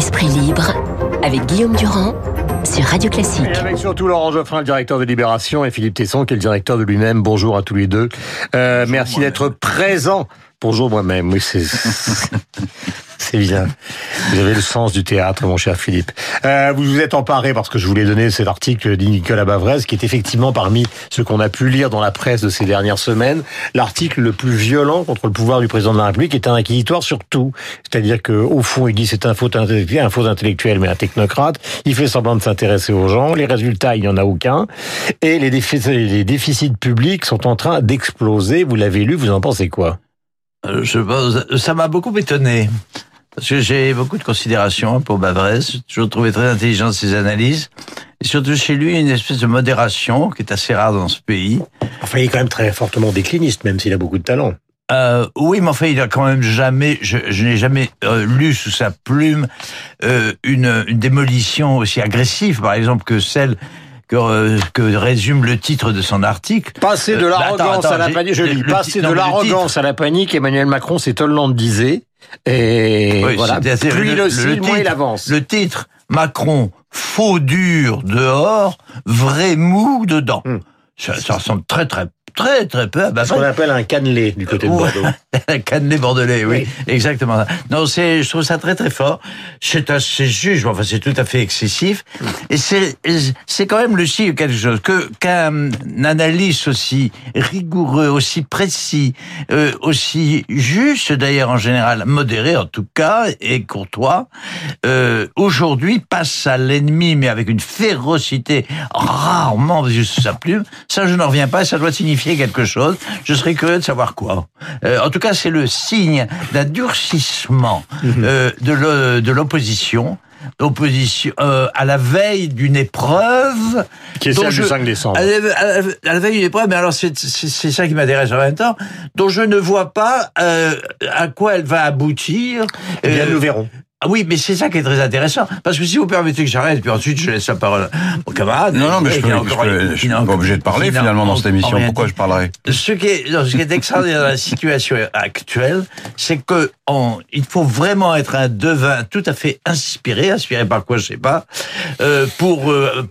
Esprit libre avec Guillaume Durand sur Radio Classique. Et avec surtout Laurent Geoffrin, le directeur de Libération, et Philippe Tesson, qui est le directeur de lui-même. Bonjour à tous les deux. Euh, merci d'être présents. Bonjour moi-même. Oui, c'est c'est bien. Vous avez le sens du théâtre, mon cher Philippe. Euh, vous vous êtes emparé parce que je voulais donner cet article de Nicolas Bavrez, qui est effectivement parmi ce qu'on a pu lire dans la presse de ces dernières semaines, l'article le plus violent contre le pouvoir du président de la République est un inquisitoire sur tout. C'est-à-dire que au fond, il dit c'est un faux intellectuel, un faux intellectuel, mais un technocrate. Il fait semblant de s'intéresser aux gens. Les résultats, il n'y en a aucun. Et les déficits, publics sont en train d'exploser. Vous l'avez lu, vous en pensez quoi? Euh, je ça m'a beaucoup étonné. Parce que j'ai beaucoup de considération pour Bavrez. J'ai toujours trouvé très intelligent ses analyses. Et surtout chez lui, une espèce de modération qui est assez rare dans ce pays. Enfin, il est quand même très fortement décliniste, même s'il a beaucoup de talent. Euh, oui, mais enfin, il a quand même jamais, je, je n'ai jamais euh, lu sous sa plume euh, une, une démolition aussi agressive, par exemple, que celle que, euh, que, résume le titre de son article. Passer de l'arrogance à la panique, je lis, passer de l'arrogance à la panique, Emmanuel Macron, c'est Hollande disait, et oui, voilà, plus le, le, le, moins il avance. Le titre, Macron, faux dur dehors, vrai mou dedans. Hum. Ça, ça ressemble très très très très peu à Ce qu'on appelle un cannelé du côté de Bordeaux. un cannelé bordelais, oui, oui. exactement. Non, c'est, je trouve ça très très fort. C'est assez juge, enfin c'est tout à fait excessif. Et c'est, c'est quand même le signe quelque chose que qu'un analyse aussi rigoureux, aussi précis, euh, aussi juste d'ailleurs en général, modéré en tout cas et courtois, euh, aujourd'hui passe à l'ennemi mais avec une férocité rarement juste sa plume. Ça, je n'en reviens pas. Ça doit signifier quelque chose. Je serais curieux de savoir quoi. Euh, en tout cas, c'est le signe d'un durcissement euh, de l'opposition opposition euh, à la veille d'une épreuve qui est celle je, du 5 décembre. À la, à la, à la veille d'une épreuve, mais alors c'est ça qui m'intéresse en même temps, dont je ne vois pas euh, à quoi elle va aboutir. Eh bien, euh, nous verrons. Ah oui, mais c'est ça qui est très intéressant. Parce que si vous permettez que j'arrête, puis ensuite je laisse la parole au camarade. Non, non, mais je, je suis pas obligé de parler finalement dans cette émission. Pourquoi je parlerai? Ce qui est, non, ce qui est extraordinaire dans la situation actuelle, c'est que on, il faut vraiment être un devin tout à fait inspiré, inspiré par quoi je sais pas, euh, pour euh,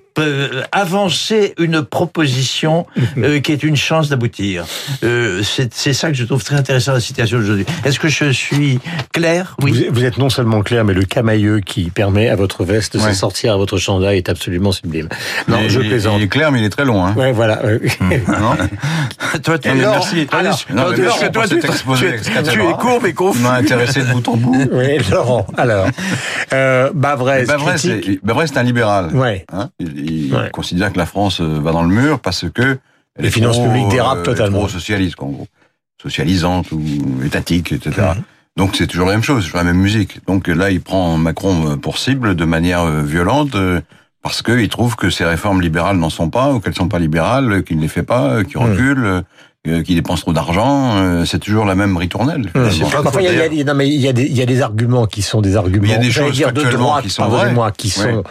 avancer une proposition euh, qui est une chance d'aboutir. Euh, c'est ça que je trouve très intéressant dans la situation d'aujourd'hui. Est-ce que je suis clair? Oui. Vous, vous, êtes non sellement clair, mais le camailleux qui permet à votre veste de ouais. sortir à votre chandail est absolument sublime. Non, mais je plaisante. Il est clair, mais il est très long. Hein. Ouais, voilà. non toi, tu, merci. Alors, non, mais merci toi, tu, tu, tu es court mais confus. intéressé de bout en bout. Oui, Laurent. Alors, euh, Bavrez. Bavrez, c'est un libéral. Ouais. Hein il ouais. considère que la France va dans le mur parce que les finances trop, publiques dérapent totalement. Trop socialiste, en gros, socialisante ou étatique, etc. Mmh. Donc c'est toujours la même chose, la même musique. Donc là, il prend Macron pour cible de manière violente parce qu'il trouve que ces réformes libérales n'en sont pas, ou qu'elles sont pas libérales, qu'il ne les fait pas, qu'il recule. Mmh euh, qui dépense trop d'argent, euh, c'est toujours la même ritournelle. Mmh. Enfin, il y a, y y des, il y a des arguments qui sont des arguments. Il y a des choses dire, de droite, qui sont moi, qui sont,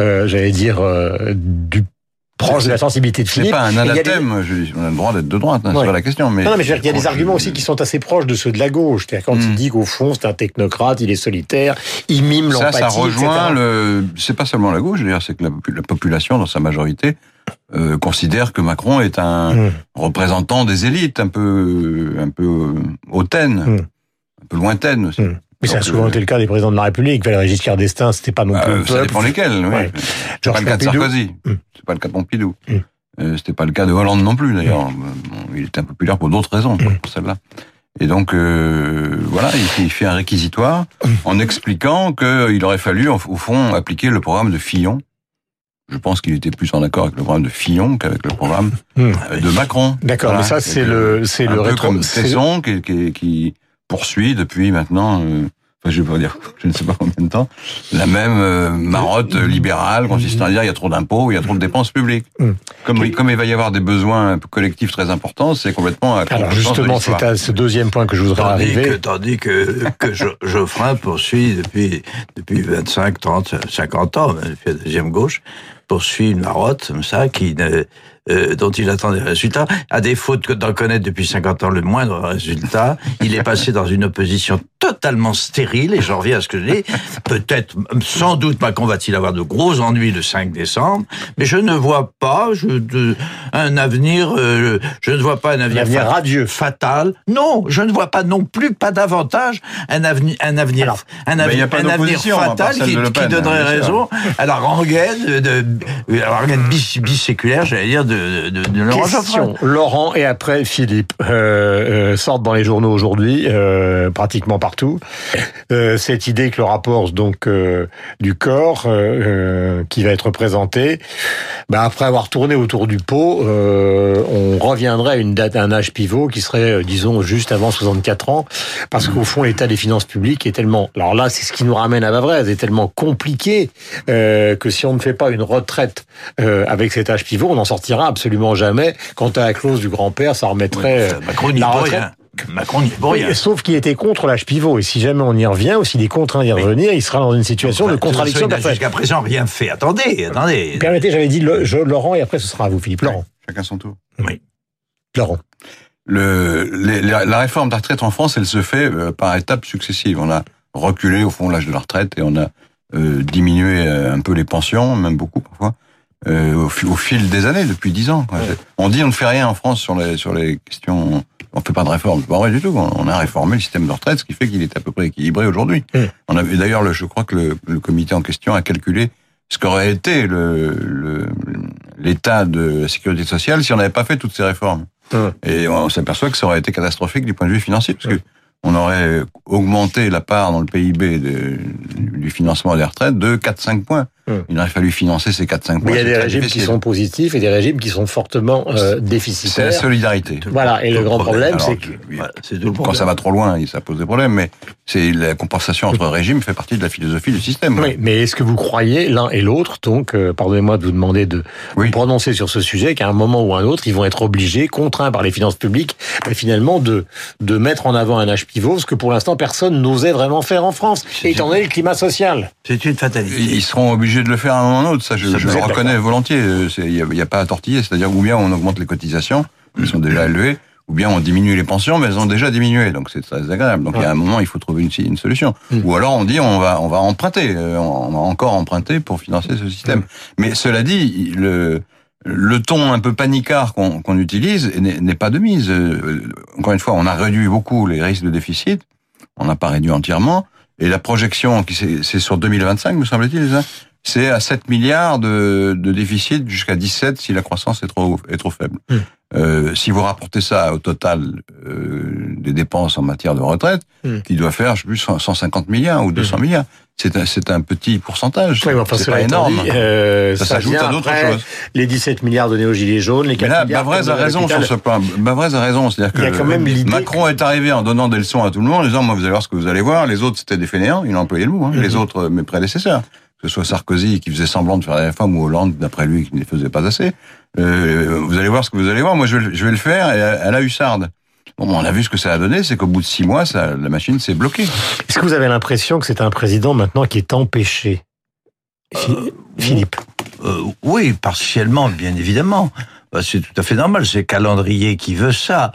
euh, j'allais dire, du proche de la sensibilité de Philippe. C'est pas un anathème, des... on a le droit d'être de droite, hein, ouais. c'est pas la question. Mais non, non mais je veux dire, il y a des arguments aussi qui sont assez proches de ceux de la gauche. C'est-à-dire quand il dit qu'au fond c'est un technocrate, il est solitaire, il mime l'empathie. Ça, ça rejoint etc. le. C'est pas seulement la gauche, c'est que la, la, population dans sa majorité euh, considère que Macron est un mmh. représentant des élites, un peu, un peu hautaine, mmh. un peu lointaine aussi. Mais ça a souvent été le cas des présidents de la République. Valéry Giscard d'Estaing, c'était pas non plus. Euh, ça dépend lesquels. Oui. Ouais. C'est pas le cas de Sarkozy. Mm. C'est pas le cas de Pompidou. Mm. Euh, c'était pas le cas de Hollande non plus d'ailleurs. Mm. Il était impopulaire pour d'autres raisons, pour celle-là. Et donc euh, voilà, il, il, fait un réquisitoire en expliquant qu'il aurait fallu au fond appliquer le programme de Fillon. Je pense qu'il était plus en accord avec le programme de Fillon qu'avec le programme de Macron. D'accord, voilà. mais ça c'est le c'est le rétro. Comme Tesson qui, qui, qui poursuit depuis maintenant, euh, enfin je vais pas dire, je ne sais pas combien de temps, la même euh, marotte libérale consistant à dire il y a trop d'impôts, il y a trop de dépenses publiques. Mm. Comme, comme il va y avoir des besoins collectifs très importants, c'est complètement à Alors justement, c'est à ce deuxième point que je voudrais tandis arriver. Que, tandis que, que Geoffrin poursuit depuis, depuis 25, 30, 50 ans, depuis la deuxième gauche, poursuit une marotte comme ça qui ne euh, dont il attend des résultats. À défaut d'en connaître depuis 50 ans le moindre résultat, il est passé dans une opposition totalement stérile, et j'en reviens à ce que je dis. Peut-être, sans doute, Macron va-t-il avoir de gros ennuis le 5 décembre, mais je ne vois pas je, de, un avenir, euh, je ne vois pas un avenir, avenir radieux. fatal. Non, je ne vois pas non plus, pas davantage, un avenir, un avenir, Alors, un, avenir, un avenir fatal qui, qui, donnerait raison à la rengaine, de, de, la rengaine bis, biséculaire, j'allais dire, de, de, de Laurent Question, Laurent et après Philippe. Euh, euh, sortent dans les journaux aujourd'hui, euh, pratiquement partout, euh, cette idée que le rapport donc du corps qui va être présenté, bah, après avoir tourné autour du pot, on reviendrait à une date, à un âge pivot qui serait, disons, juste avant 64 ans, parce qu'au fond, l'état des finances publiques est tellement, alors là, c'est ce qui nous ramène à Bavrez, est tellement compliqué que si on ne fait pas une retraite avec cet âge pivot, on n'en sortira absolument jamais. Quant à la clause du grand-père, ça remettrait oui, Macron la retraite. Macron n'y pour rien. Sauf qu'il était contre l'âge pivot. Et si jamais on y revient, ou s'il est contraint d'y revenir, il sera dans une situation de contradiction. Jusqu'à présent, rien fait. Attendez, attendez. Permettez, j'avais dit le, je, Laurent, et après ce sera à vous, Philippe. Laurent. Chacun son tour. Oui. Laurent. Le, les, la, la, réforme de la retraite en France, elle se fait euh, par étapes successives. On a reculé au fond l'âge de la retraite et on a euh, diminué un peu les pensions, même beaucoup parfois. Euh, au, au, fil des années, depuis dix ans. Ouais. On dit on ne fait rien en France sur les sur les questions. On fait pas de réforme. C'est pas vrai du tout. On a réformé le système de retraite, ce qui fait qu'il est à peu près équilibré aujourd'hui. On avait d'ailleurs, je crois que le, le, comité en question a calculé ce qu'aurait été le l'état de la sécurité sociale si on n'avait pas fait toutes ces réformes. Et on s'aperçoit que ça aurait été catastrophique du point de vue financier, parce que on aurait augmenté la part dans le PIB de, du financement des retraites de 4-5 points. Hum. Il aurait fallu financer ces 4-5 points. Mais il y a des régimes difficile. qui sont positifs et des régimes qui sont fortement euh, déficitaires. C'est la solidarité. Voilà, et le, le grand problème, c'est que... Voilà, quand ça va trop loin, ça pose des problèmes, mais c'est la compensation entre régimes fait partie de la philosophie du système. Oui, mais est-ce que vous croyez, l'un et l'autre, donc, euh, pardonnez-moi de vous demander de oui. vous prononcer sur ce sujet, qu'à un moment ou un autre, ils vont être obligés, contraints par les finances publiques, mais finalement, de, de mettre en avant un âge pivot, ce que pour l'instant, personne n'osait vraiment faire en France, étant donné le climat social? C'est une fatalité. Ils seront obligés de le faire à un moment ou un autre, ça je, ça je le reconnais volontiers. Il n'y a, a, pas à tortiller, c'est-à-dire ou bien on augmente les cotisations, qui sont déjà élevées, ou bien on diminue les pensions, mais elles ont déjà diminué, donc c'est très agréable. Donc ouais. il y a un moment, il faut trouver une, une solution. Mmh. Ou alors on dit on va on va emprunter, on va encore emprunter pour financer ce système. Mmh. Mais cela dit, le le ton un peu panicard qu'on qu utilise n'est pas de mise. Euh, encore une fois, on a réduit beaucoup les risques de déficit, on n'a pas réduit entièrement, et la projection, qui c'est sur 2025, me semble-t-il, c'est à 7 milliards de, de déficit jusqu'à 17 si la croissance est trop, est trop faible. Mmh. Euh, si vous rapportez ça au total euh, des dépenses en matière de retraite, mmh. qui doit faire, je sais plus, 150 milliards ou 200 mmh. milliards, c'est un, c'est un petit pourcentage. Oui, enfin, c'est pas énorme. Dit, euh, ça, ça s'ajoute à d'autres choses. Les 17 milliards de néo-gilets jaunes, les 4 Mais là, milliards Bavrez a raison sur ce point. Bavrez a raison. C'est-à-dire que quand même Macron est arrivé en donnant des leçons à tout le monde, en disant, moi, vous allez voir ce que vous allez voir. Les autres, c'était des fainéants. Il a employé le mot, hein. les autres, mes prédécesseurs que ce soit Sarkozy qui faisait semblant de faire des réformes ou Hollande, d'après lui, qui ne les faisait pas assez. Euh, vous allez voir ce que vous allez voir. Moi, je vais, je vais le faire et à la hussarde. Bon, on a vu ce que ça a donné, c'est qu'au bout de six mois, ça, la machine s'est bloquée. Est-ce que vous avez l'impression que c'est un président maintenant qui est empêché euh, Philippe euh, Oui, partiellement, bien évidemment. Bah, c'est tout à fait normal, c'est le calendrier qui veut ça.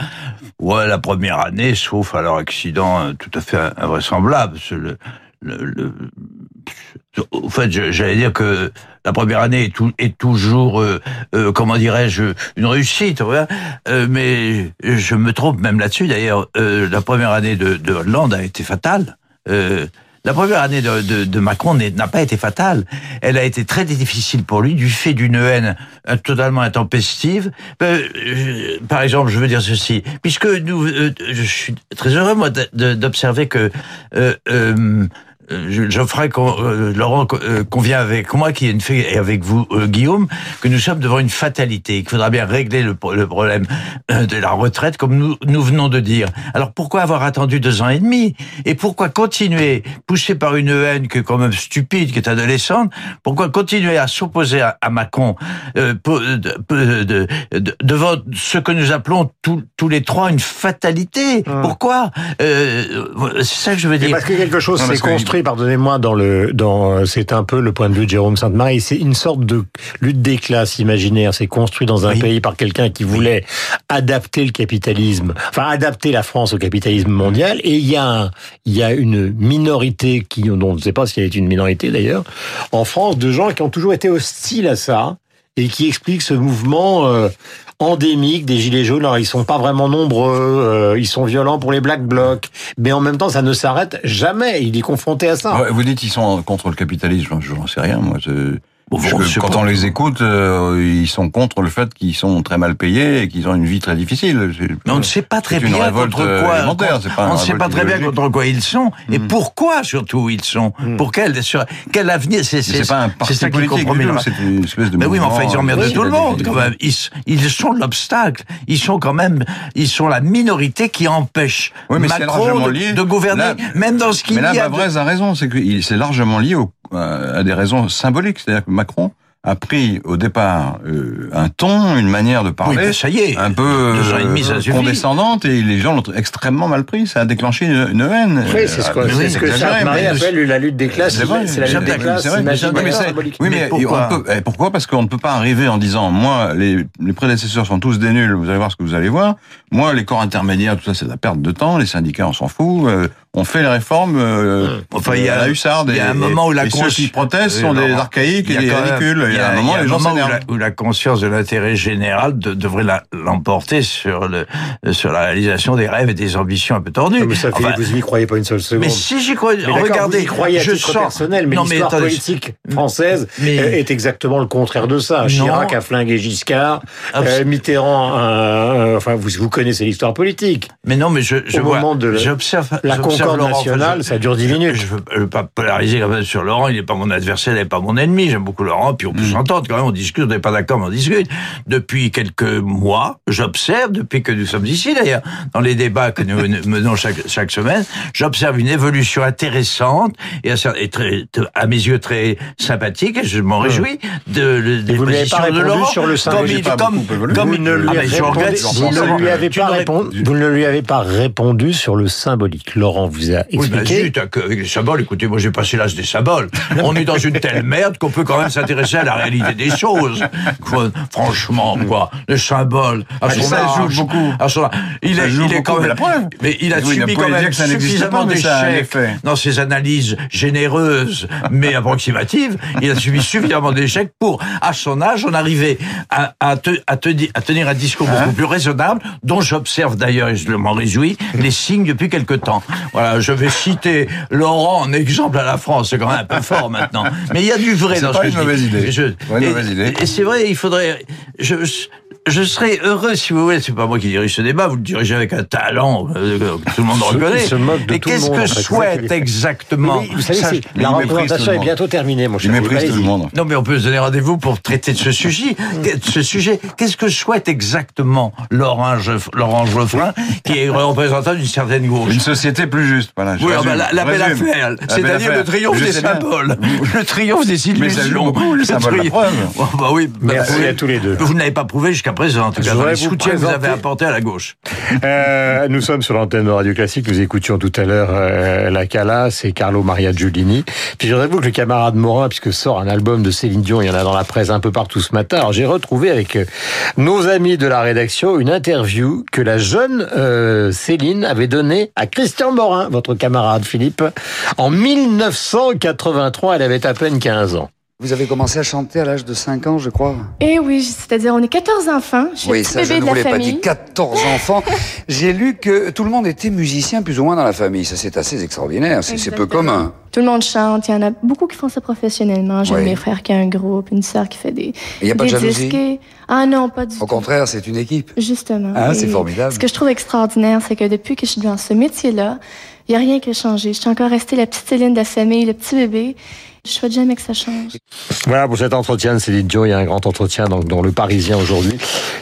Ouais, la première année, sauf alors accident tout à fait invraisemblable. Le, le, le, en fait, j'allais dire que la première année est, toujours, euh, euh, comment dirais-je, une réussite. Ouais. Euh, mais je me trompe même là-dessus. D'ailleurs, euh, la première année de, de, Hollande a été fatale. la première année de, Macron n'a pas été fatale. Elle a été très difficile pour lui du fait d'une haine totalement intempestive. par exemple, je veux dire ceci, puisque nous, je suis très heureux moi d'observer que Geoffrey, euh, Laurent euh, convient avec moi, qui est une fait, et avec vous, euh, Guillaume, que nous sommes devant une fatalité, qu'il faudra bien régler le, le, problème de la retraite, comme nous, nous venons de dire. Alors pourquoi avoir attendu deux ans et demi? Et pourquoi continuer, poussé par une haine qui est quand même stupide, qui est adolescente, pourquoi continuer à s'opposer à, à, Macron euh, de, de, de, devant ce que nous appelons tous, tous les trois une fatalité? Hum. Pourquoi? C'est ça que je veux dire. parce que quelque chose s'est construit pardonnez-moi, dans le, dans, c'est un peu le point de vue de Jérôme Sainte-Marie, c'est une sorte de lutte des classes imaginaire. C'est construit dans un pays par quelqu'un qui voulait adapter le capitalisme, enfin adapter la France au capitalisme mondial. Et il y a, il y a une minorité qui, dont on ne sait pas si elle est une minorité d'ailleurs, en France, de gens qui ont toujours été hostiles à ça et qui expliquent ce mouvement. Euh, endémique des gilets jaunes. Alors ils sont pas vraiment nombreux, euh, ils sont violents pour les black blocs, mais en même temps ça ne s'arrête jamais. Il est confronté à ça. Vous dites qu'ils sont contre le capitalisme, je n'en sais rien. Moi, quand on les écoute, euh, ils sont contre le fait qu'ils sont très mal payés et qu'ils ont une vie très difficile. Mais on ne sait pas très bien contre euh, quoi. on ne sait pas très bien contre quoi ils sont et mm. pourquoi surtout ils sont. Mm. Pour quel sur quel avenir C'est c'est pas un parti politique c'est une espèce de. Mais oui, mais enfin ils emmerdent tout le monde quand même. Ils, ils sont l'obstacle. Ils sont quand même ils sont la minorité qui empêche Macron de, gouverner, même dans ce qu'il y a. Mais là, Bavrez a raison, c'est que c'est largement lié au à des raisons symboliques. C'est-à-dire que Macron a pris au départ euh, un ton, une manière de parler, ça y est, un peu euh, condescendante, et les gens l'ont extrêmement mal pris. Ça a déclenché une, une haine. Oui, c'est ce, que, c'est ce que Marie appelle la lutte des classes. C'est la lutte des classes. Oui, mais, pourquoi, peut, eh, pourquoi? Parce qu'on ne peut pas arriver en disant, moi, les, les prédécesseurs sont tous des nuls. Vous allez voir ce que vous allez voir. Moi, les corps intermédiaires, tout ça, c'est de la perte de temps. Les syndicats, on s'en fout. Euh, on fait les réformes euh, enfin, il y a, la hussarde. Il y a un moment où la ceux qui protestent sont des archaïques et des ridicules. Il y a un moment, les gens où, la, conscience de l'intérêt général devrait l'emporter sur le sur la réalisation des rêves et des ambitions un peu tordues. mais ça fait, vous n'y croyez pas une seule seconde. Mais si j'y crois, regardez, vous y croyez à je titre personnel, mais, l'histoire politique française est exactement le contraire de ça. Chirac a flingué Giscard, euh, Mitterrand, enfin vous vous connaissez l'histoire politique. Mais non, mais je je vois, j'observe la national, ça dure 10 minutes. Je, ne veux, pas polariser quand même sur Laurent, il n'est pas mon adversaire, il n'est pas mon ennemi. J'aime beaucoup Laurent, puis on peut mm. s'entendre quand même, on discute, on n'est pas d'accord, mais on discute. Depuis quelques mois, j'observe, depuis que nous sommes ici d'ailleurs, dans les débats que nous menons chaque, chaque semaine, j'observe une évolution intéressante et, et très, à mes yeux très sympathique, et je m'en mm. réjouis de, de, vous ne de Laurent. Sur le comme, il, comme, comme il ne lui, vous ne lui avez pas répondu sur le symbolique. Laurent vous a expliqué. Oui, ben zut, avec les symboles, écoutez, moi j'ai passé l'âge des symboles. On est dans une telle merde qu'on peut quand même s'intéresser à la réalité des choses. franchement, quoi. Les symboles. À son ça joue beaucoup. À son, il est, il est quand même. Mais il a subi quand même suffisamment d'échecs dans ses analyses généreuses mais approximatives. Il a subi suffisamment d'échecs pour, à son âge, en arriver à, à, à, tenir un discours beaucoup hein plus raisonnable, dont j'observe d'ailleurs, et je m'en réjouis, les signes depuis quelque temps. Voilà, je vais citer Laurent en exemple à la France, c'est quand même un peu fort maintenant. Mais il y a du vrai dans ce que je dis. Idée. Je, et, mauvaise idée. Et c'est vrai, il faudrait. Je, je serais heureux, si vous voulez, c'est pas moi qui dirige ce débat, vous le dirigez avec un talent euh, que tout le monde reconnaît. Se moque de Et qu'est-ce que souhaite exactement vous savez, La représentation est bientôt terminée, mon cher. Il méprise tout le monde. Non, mais on peut se donner rendez-vous pour traiter de ce sujet. ce sujet. Qu'est-ce que souhaite exactement Laurent, Laurent Geoffrin, qui est représentant d'une certaine gauche Une société plus juste. Voilà, oui, ah bah, la, belle affaire. C'est-à-dire le triomphe des symboles. Le triomphe des illusions. Mais ça le symbole, la preuve. bah oui. Merci à tous les deux. Vous n'avez pas prouvé jusqu'à présent, en tout cas, dans les soutiens que vous avez apportés à la gauche. Euh, nous sommes sur l'antenne de Radio Classique. Nous écoutions tout à l'heure euh, la Cala, c'est Carlo Maria Giulini. Puis vous que le camarade Morin, puisque sort un album de Céline Dion, il y en a dans la presse un peu partout ce matin. Alors j'ai retrouvé avec euh, nos amis de la rédaction une interview que la jeune euh, Céline avait donnée à Christian Morin, votre camarade Philippe, en 1983. Elle avait à peine 15 ans. Vous avez commencé à chanter à l'âge de 5 ans, je crois. Eh oui, c'est-à-dire on est 14 enfants. Je suis oui, ça, je ne vous l'ai pas dit. 14 enfants. J'ai lu que tout le monde était musicien, plus ou moins dans la famille. Ça, c'est assez extraordinaire. C'est peu commun. Tout le monde chante. Il y en a beaucoup qui font ça professionnellement. J'ai mes frères qui ont un groupe, une sœur qui fait des. Il n'y a pas de jalousie. Ah non, pas du tout. Au contraire, c'est une équipe. Justement. Ah, c'est formidable. Ce que je trouve extraordinaire, c'est que depuis que je suis dans ce métier-là, il n'y a rien qui a changé. Je suis encore restée la petite Céline de la famille, le petit bébé. Je souhaite jamais que ça change. Voilà pour cet entretien de Céline Dion. Il y a un grand entretien donc, dans Le Parisien aujourd'hui.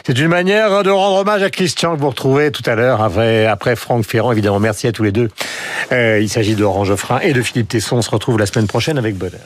C'est une manière de rendre hommage à Christian que vous retrouvez tout à l'heure après, après Franck Ferrand. Évidemment, merci à tous les deux. Euh, il s'agit de Orange Geoffrin et de Philippe Tesson. On se retrouve la semaine prochaine avec bonheur.